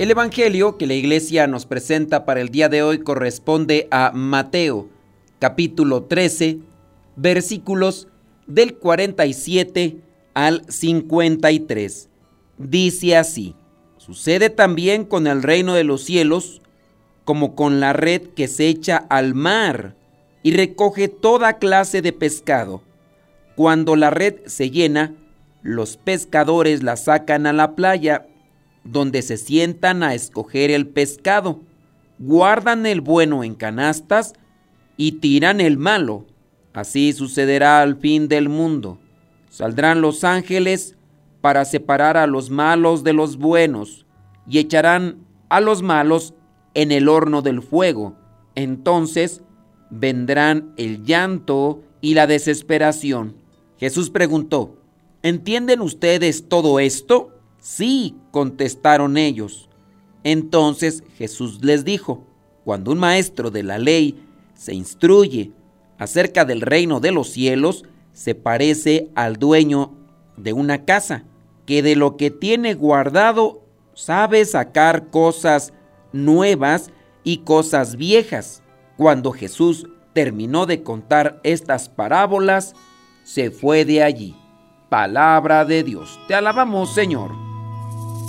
El Evangelio que la iglesia nos presenta para el día de hoy corresponde a Mateo, capítulo 13, versículos del 47 al 53. Dice así, sucede también con el reino de los cielos como con la red que se echa al mar y recoge toda clase de pescado. Cuando la red se llena, los pescadores la sacan a la playa donde se sientan a escoger el pescado, guardan el bueno en canastas y tiran el malo. Así sucederá al fin del mundo. Saldrán los ángeles para separar a los malos de los buenos y echarán a los malos en el horno del fuego. Entonces vendrán el llanto y la desesperación. Jesús preguntó, ¿entienden ustedes todo esto? Sí, contestaron ellos. Entonces Jesús les dijo, cuando un maestro de la ley se instruye acerca del reino de los cielos, se parece al dueño de una casa, que de lo que tiene guardado sabe sacar cosas nuevas y cosas viejas. Cuando Jesús terminó de contar estas parábolas, se fue de allí. Palabra de Dios. Te alabamos, Señor.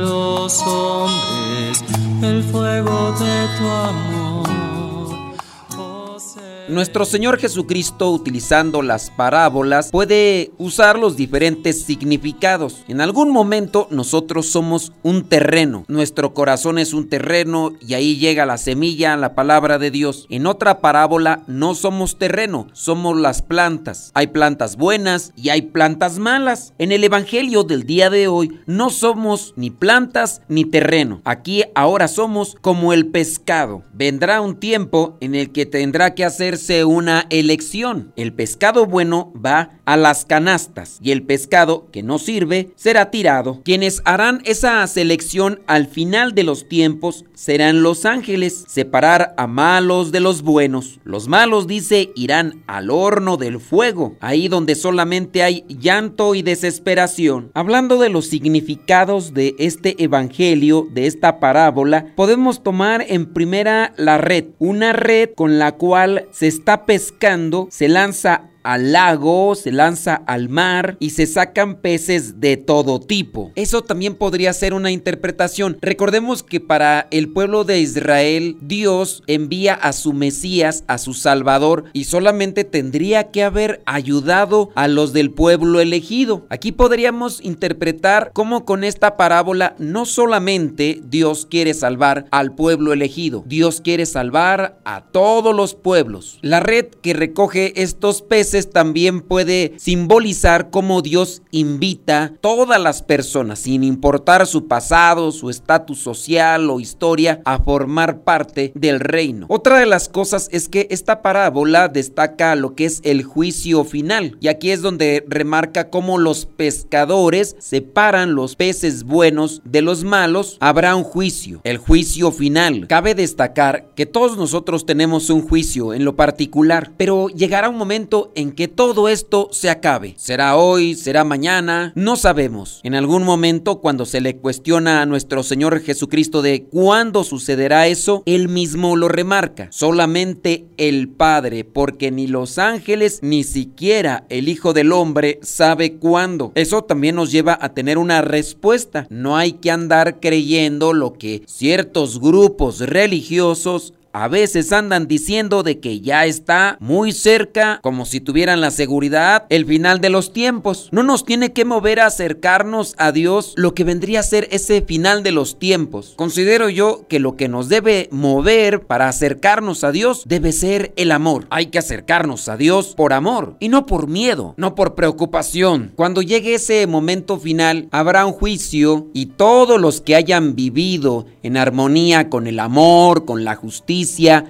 los hombres el fuego de tu amor. Nuestro Señor Jesucristo, utilizando las parábolas, puede usar los diferentes significados. En algún momento nosotros somos un terreno, nuestro corazón es un terreno y ahí llega la semilla, la palabra de Dios. En otra parábola no somos terreno, somos las plantas. Hay plantas buenas y hay plantas malas. En el Evangelio del día de hoy no somos ni plantas ni terreno. Aquí ahora somos como el pescado. Vendrá un tiempo en el que tendrá que hacer una elección. El pescado bueno va a las canastas y el pescado que no sirve será tirado. Quienes harán esa selección al final de los tiempos serán los ángeles, separar a malos de los buenos. Los malos, dice, irán al horno del fuego, ahí donde solamente hay llanto y desesperación. Hablando de los significados de este evangelio, de esta parábola, podemos tomar en primera la red, una red con la cual se está pescando, se lanza al lago, se lanza al mar y se sacan peces de todo tipo. Eso también podría ser una interpretación. Recordemos que para el pueblo de Israel Dios envía a su Mesías, a su Salvador y solamente tendría que haber ayudado a los del pueblo elegido. Aquí podríamos interpretar cómo con esta parábola no solamente Dios quiere salvar al pueblo elegido, Dios quiere salvar a todos los pueblos. La red que recoge estos peces también puede simbolizar cómo Dios invita a todas las personas, sin importar su pasado, su estatus social o historia, a formar parte del reino. Otra de las cosas es que esta parábola destaca lo que es el juicio final, y aquí es donde remarca cómo los pescadores separan los peces buenos de los malos, habrá un juicio, el juicio final. Cabe destacar que todos nosotros tenemos un juicio en lo particular, pero llegará un momento en en que todo esto se acabe. ¿Será hoy? ¿Será mañana? No sabemos. En algún momento, cuando se le cuestiona a nuestro Señor Jesucristo de cuándo sucederá eso, Él mismo lo remarca. Solamente el Padre, porque ni los ángeles ni siquiera el Hijo del Hombre sabe cuándo. Eso también nos lleva a tener una respuesta. No hay que andar creyendo lo que ciertos grupos religiosos a veces andan diciendo de que ya está muy cerca, como si tuvieran la seguridad, el final de los tiempos. No nos tiene que mover a acercarnos a Dios lo que vendría a ser ese final de los tiempos. Considero yo que lo que nos debe mover para acercarnos a Dios debe ser el amor. Hay que acercarnos a Dios por amor y no por miedo, no por preocupación. Cuando llegue ese momento final, habrá un juicio y todos los que hayan vivido en armonía con el amor, con la justicia,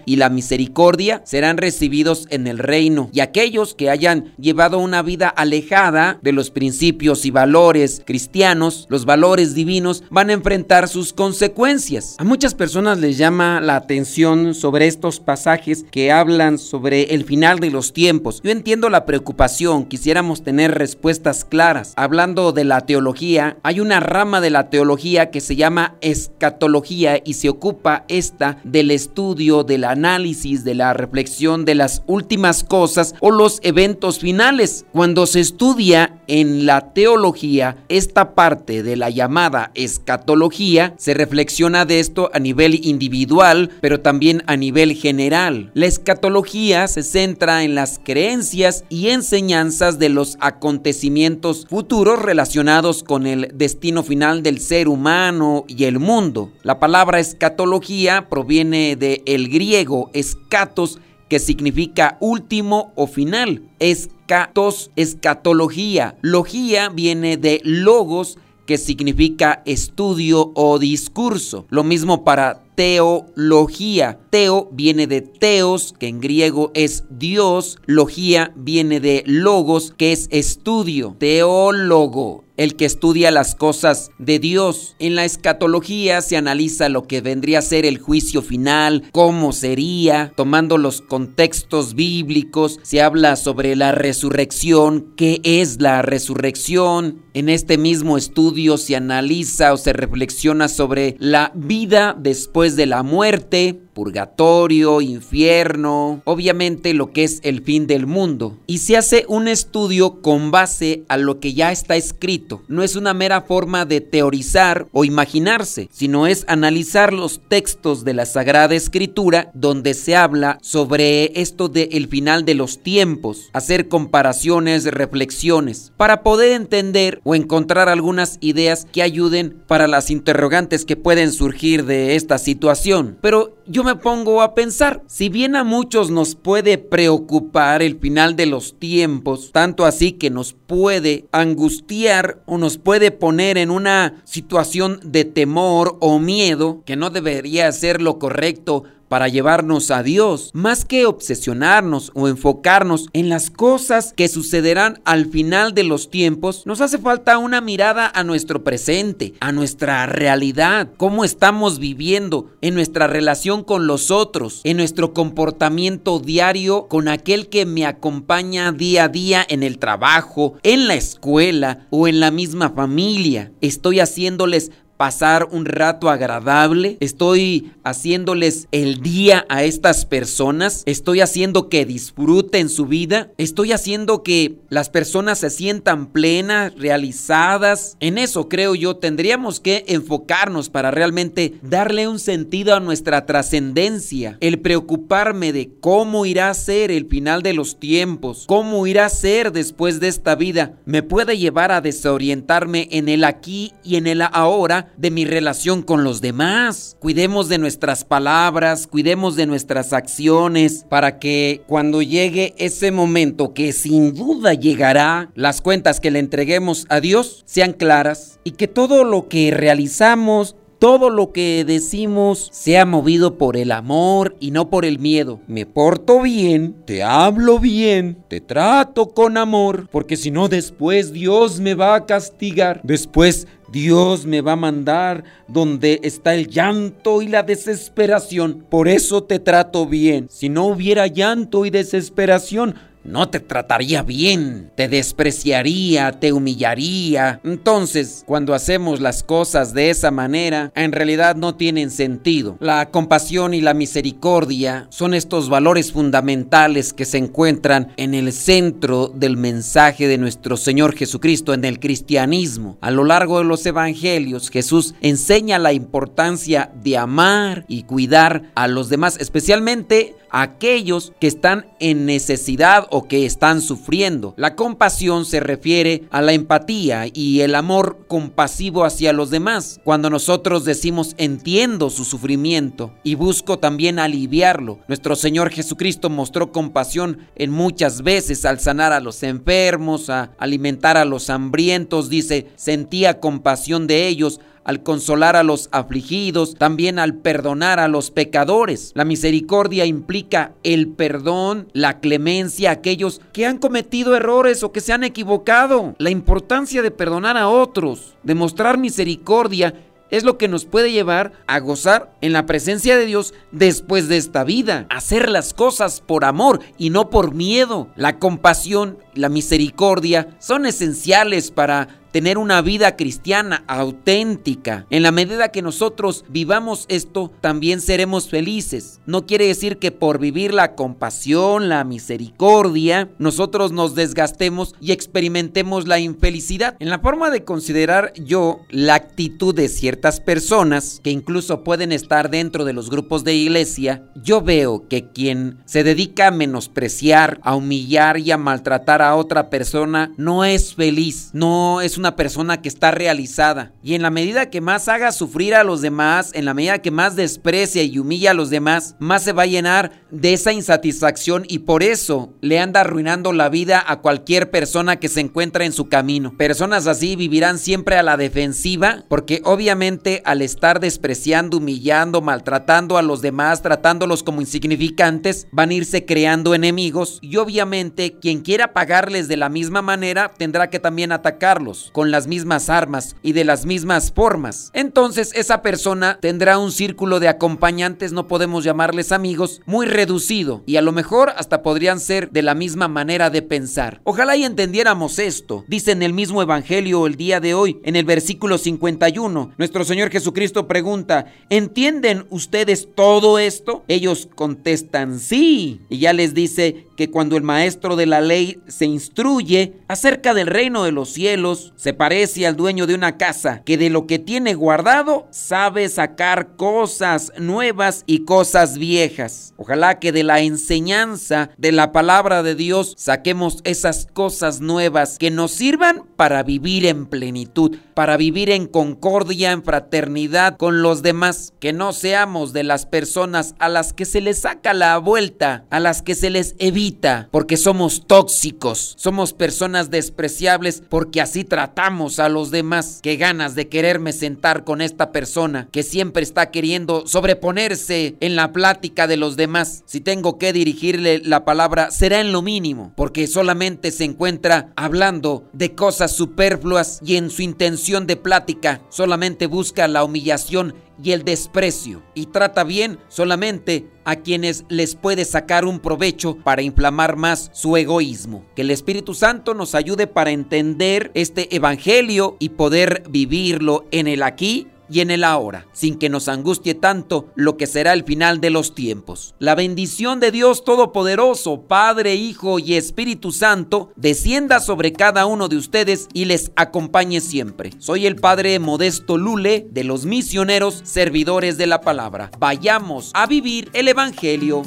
y la misericordia serán recibidos en el reino. Y aquellos que hayan llevado una vida alejada de los principios y valores cristianos, los valores divinos, van a enfrentar sus consecuencias. A muchas personas les llama la atención sobre estos pasajes que hablan sobre el final de los tiempos. Yo entiendo la preocupación, quisiéramos tener respuestas claras. Hablando de la teología, hay una rama de la teología que se llama escatología y se ocupa esta del estudio del análisis, de la reflexión de las últimas cosas o los eventos finales. Cuando se estudia en la teología esta parte de la llamada escatología, se reflexiona de esto a nivel individual, pero también a nivel general. La escatología se centra en las creencias y enseñanzas de los acontecimientos futuros relacionados con el destino final del ser humano y el mundo. La palabra escatología proviene de el griego escatos, que significa último o final. Escatos, escatología. Logía viene de logos, que significa estudio o discurso. Lo mismo para teología. Teo viene de teos, que en griego es Dios. Logía viene de logos, que es estudio. Teólogo el que estudia las cosas de Dios. En la escatología se analiza lo que vendría a ser el juicio final, cómo sería, tomando los contextos bíblicos, se habla sobre la resurrección, qué es la resurrección. En este mismo estudio se analiza o se reflexiona sobre la vida después de la muerte, purgatorio, infierno, obviamente lo que es el fin del mundo. Y se hace un estudio con base a lo que ya está escrito. No es una mera forma de teorizar o imaginarse, sino es analizar los textos de la Sagrada Escritura donde se habla sobre esto del el final de los tiempos, hacer comparaciones, reflexiones, para poder entender o encontrar algunas ideas que ayuden para las interrogantes que pueden surgir de esta situación. Pero yo me pongo a pensar, si bien a muchos nos puede preocupar el final de los tiempos, tanto así que nos puede angustiar o nos puede poner en una situación de temor o miedo, que no debería ser lo correcto para llevarnos a Dios, más que obsesionarnos o enfocarnos en las cosas que sucederán al final de los tiempos, nos hace falta una mirada a nuestro presente, a nuestra realidad, cómo estamos viviendo en nuestra relación con los otros, en nuestro comportamiento diario con aquel que me acompaña día a día en el trabajo, en la escuela o en la misma familia. Estoy haciéndoles pasar un rato agradable, estoy haciéndoles el día a estas personas, estoy haciendo que disfruten su vida, estoy haciendo que las personas se sientan plenas, realizadas. En eso creo yo tendríamos que enfocarnos para realmente darle un sentido a nuestra trascendencia, el preocuparme de cómo irá a ser el final de los tiempos, cómo irá a ser después de esta vida, me puede llevar a desorientarme en el aquí y en el ahora de mi relación con los demás. Cuidemos de nuestras palabras, cuidemos de nuestras acciones para que cuando llegue ese momento que sin duda llegará, las cuentas que le entreguemos a Dios sean claras y que todo lo que realizamos todo lo que decimos sea movido por el amor y no por el miedo. Me porto bien, te hablo bien, te trato con amor, porque si no después Dios me va a castigar. Después Dios me va a mandar donde está el llanto y la desesperación. Por eso te trato bien. Si no hubiera llanto y desesperación, no te trataría bien, te despreciaría, te humillaría. Entonces, cuando hacemos las cosas de esa manera, en realidad no tienen sentido. La compasión y la misericordia son estos valores fundamentales que se encuentran en el centro del mensaje de nuestro Señor Jesucristo en el cristianismo. A lo largo de los evangelios, Jesús enseña la importancia de amar y cuidar a los demás, especialmente aquellos que están en necesidad o que están sufriendo. La compasión se refiere a la empatía y el amor compasivo hacia los demás. Cuando nosotros decimos entiendo su sufrimiento y busco también aliviarlo, nuestro Señor Jesucristo mostró compasión en muchas veces al sanar a los enfermos, a alimentar a los hambrientos, dice, sentía compasión de ellos al consolar a los afligidos, también al perdonar a los pecadores. La misericordia implica el perdón, la clemencia a aquellos que han cometido errores o que se han equivocado. La importancia de perdonar a otros, de mostrar misericordia es lo que nos puede llevar a gozar en la presencia de Dios después de esta vida. Hacer las cosas por amor y no por miedo. La compasión, la misericordia son esenciales para tener una vida cristiana auténtica. En la medida que nosotros vivamos esto, también seremos felices. No quiere decir que por vivir la compasión, la misericordia, nosotros nos desgastemos y experimentemos la infelicidad. En la forma de considerar yo la actitud de ciertas personas, que incluso pueden estar dentro de los grupos de iglesia, yo veo que quien se dedica a menospreciar, a humillar y a maltratar a otra persona no es feliz, no es una persona que está realizada. Y en la medida que más haga sufrir a los demás, en la medida que más desprecia y humilla a los demás, más se va a llenar de esa insatisfacción y por eso le anda arruinando la vida a cualquier persona que se encuentra en su camino. Personas así vivirán siempre a la defensiva porque obviamente al estar despreciando, humillando, maltratando a los demás, tratándolos como insignificantes, van a irse creando enemigos y obviamente quien quiera pagarles de la misma manera tendrá que también atacarlos con las mismas armas y de las mismas formas. Entonces esa persona tendrá un círculo de acompañantes, no podemos llamarles amigos, muy reducido y a lo mejor hasta podrían ser de la misma manera de pensar. Ojalá y entendiéramos esto. Dice en el mismo Evangelio el día de hoy, en el versículo 51, nuestro Señor Jesucristo pregunta, ¿entienden ustedes todo esto? Ellos contestan sí. Y ya les dice que cuando el maestro de la ley se instruye acerca del reino de los cielos, se parece al dueño de una casa que de lo que tiene guardado sabe sacar cosas nuevas y cosas viejas. Ojalá que de la enseñanza de la palabra de Dios saquemos esas cosas nuevas que nos sirvan para vivir en plenitud, para vivir en concordia, en fraternidad con los demás, que no seamos de las personas a las que se les saca la vuelta, a las que se les evita, porque somos tóxicos, somos personas despreciables porque así tratamos a los demás. Qué ganas de quererme sentar con esta persona que siempre está queriendo sobreponerse en la plática de los demás. Si tengo que dirigirle la palabra, será en lo mínimo, porque solamente se encuentra hablando de cosas superfluas y en su intención de plática solamente busca la humillación y el desprecio y trata bien solamente a quienes les puede sacar un provecho para inflamar más su egoísmo. Que el Espíritu Santo nos ayude para entender este Evangelio y poder vivirlo en el aquí y en el ahora, sin que nos angustie tanto lo que será el final de los tiempos. La bendición de Dios Todopoderoso, Padre, Hijo y Espíritu Santo, descienda sobre cada uno de ustedes y les acompañe siempre. Soy el Padre Modesto Lule de los misioneros servidores de la palabra. Vayamos a vivir el Evangelio.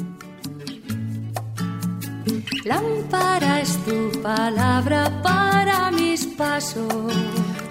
Lámpara es tu palabra para mis pasos,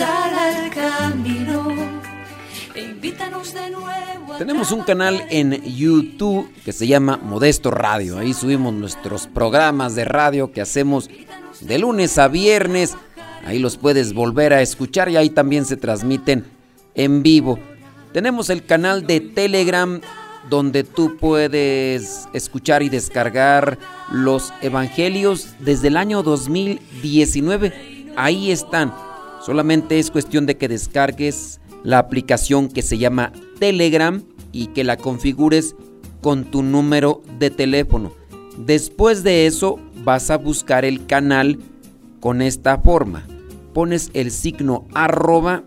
Sal al camino. e Invítanos de nuevo. a Tenemos un canal en YouTube que se llama Modesto Radio. Ahí subimos nuestros programas de radio que hacemos de lunes a viernes. Ahí los puedes volver a escuchar y ahí también se transmiten en vivo. Tenemos el canal de Telegram donde tú puedes escuchar y descargar los evangelios desde el año 2019. Ahí están. Solamente es cuestión de que descargues la aplicación que se llama Telegram y que la configures con tu número de teléfono. Después de eso vas a buscar el canal con esta forma. Pones el signo arroba,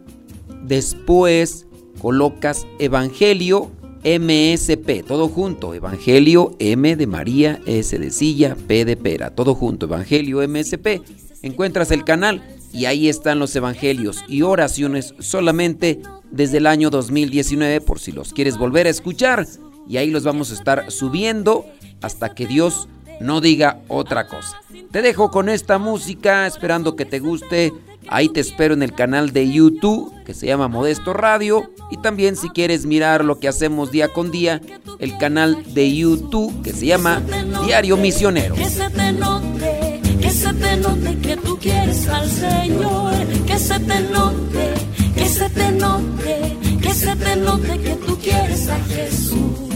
después colocas Evangelio MSP, todo junto, Evangelio M de María, S de Silla, P de Pera, todo junto, Evangelio MSP. Encuentras el canal y ahí están los evangelios y oraciones solamente desde el año 2019 por si los quieres volver a escuchar y ahí los vamos a estar subiendo hasta que Dios no diga otra cosa. Te dejo con esta música esperando que te guste. Ahí te espero en el canal de YouTube que se llama Modesto Radio y también si quieres mirar lo que hacemos día con día, el canal de YouTube que se llama Diario Misionero. Se te note que tú quieres al Señor. Que se te note, que se te note, que se te note que tú quieres a Jesús.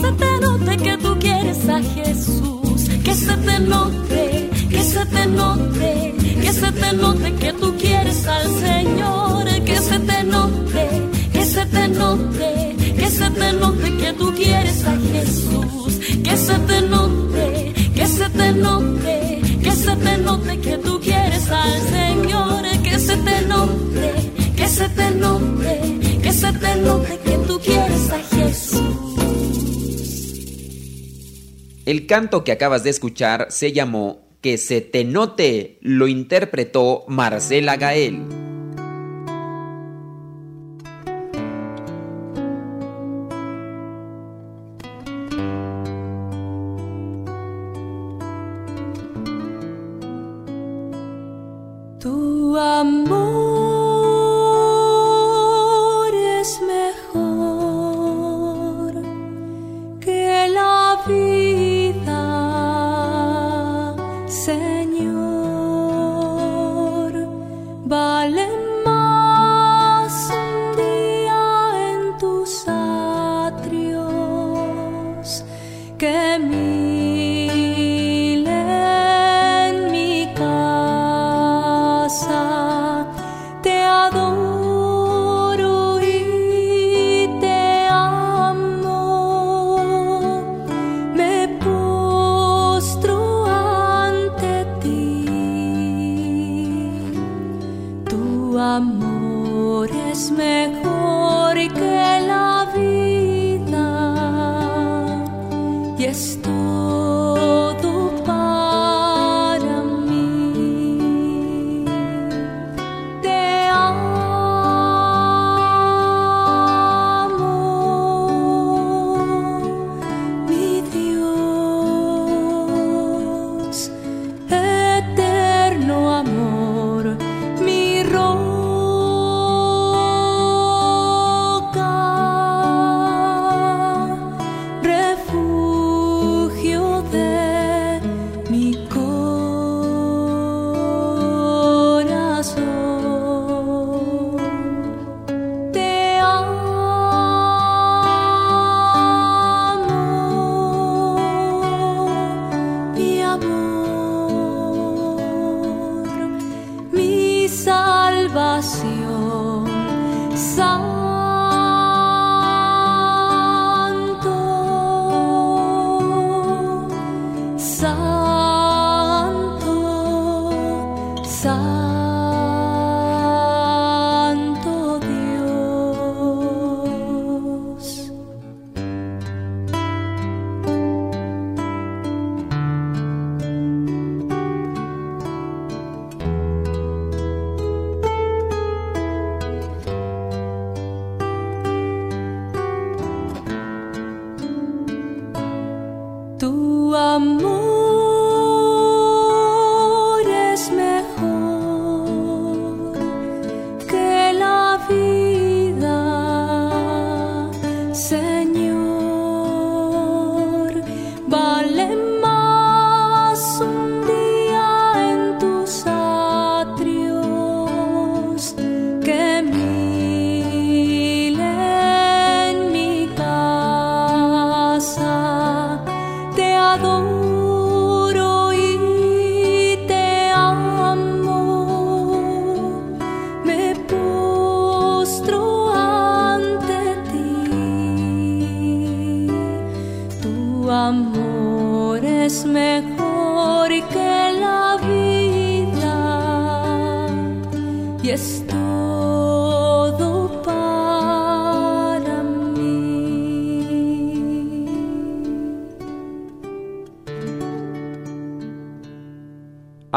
Se te note que tú quieres a Jesús. Que se te note, que se te note, El canto que acabas de escuchar se llamó Que se te note, lo interpretó Marcela Gael.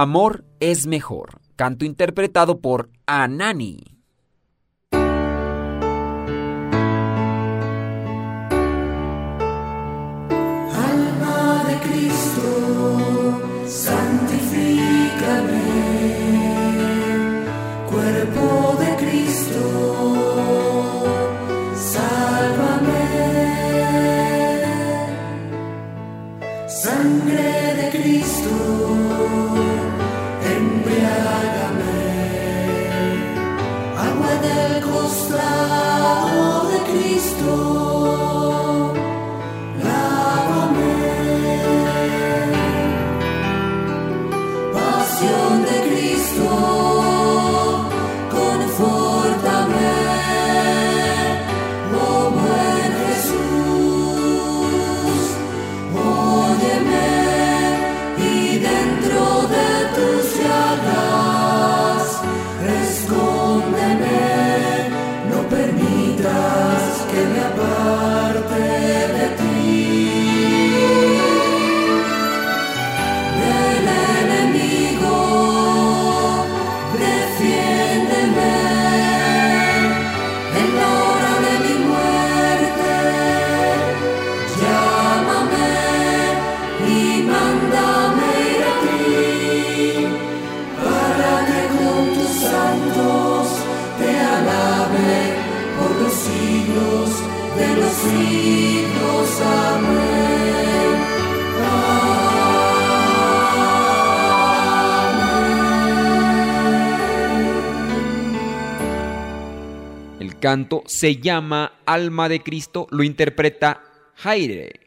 Amor es mejor. Canto interpretado por Anani. Alma de Cristo, santifícame. Cuerpo de Cristo, sálvame. Sangre de Cristo. Canto se llama Alma de Cristo, lo interpreta Jaire.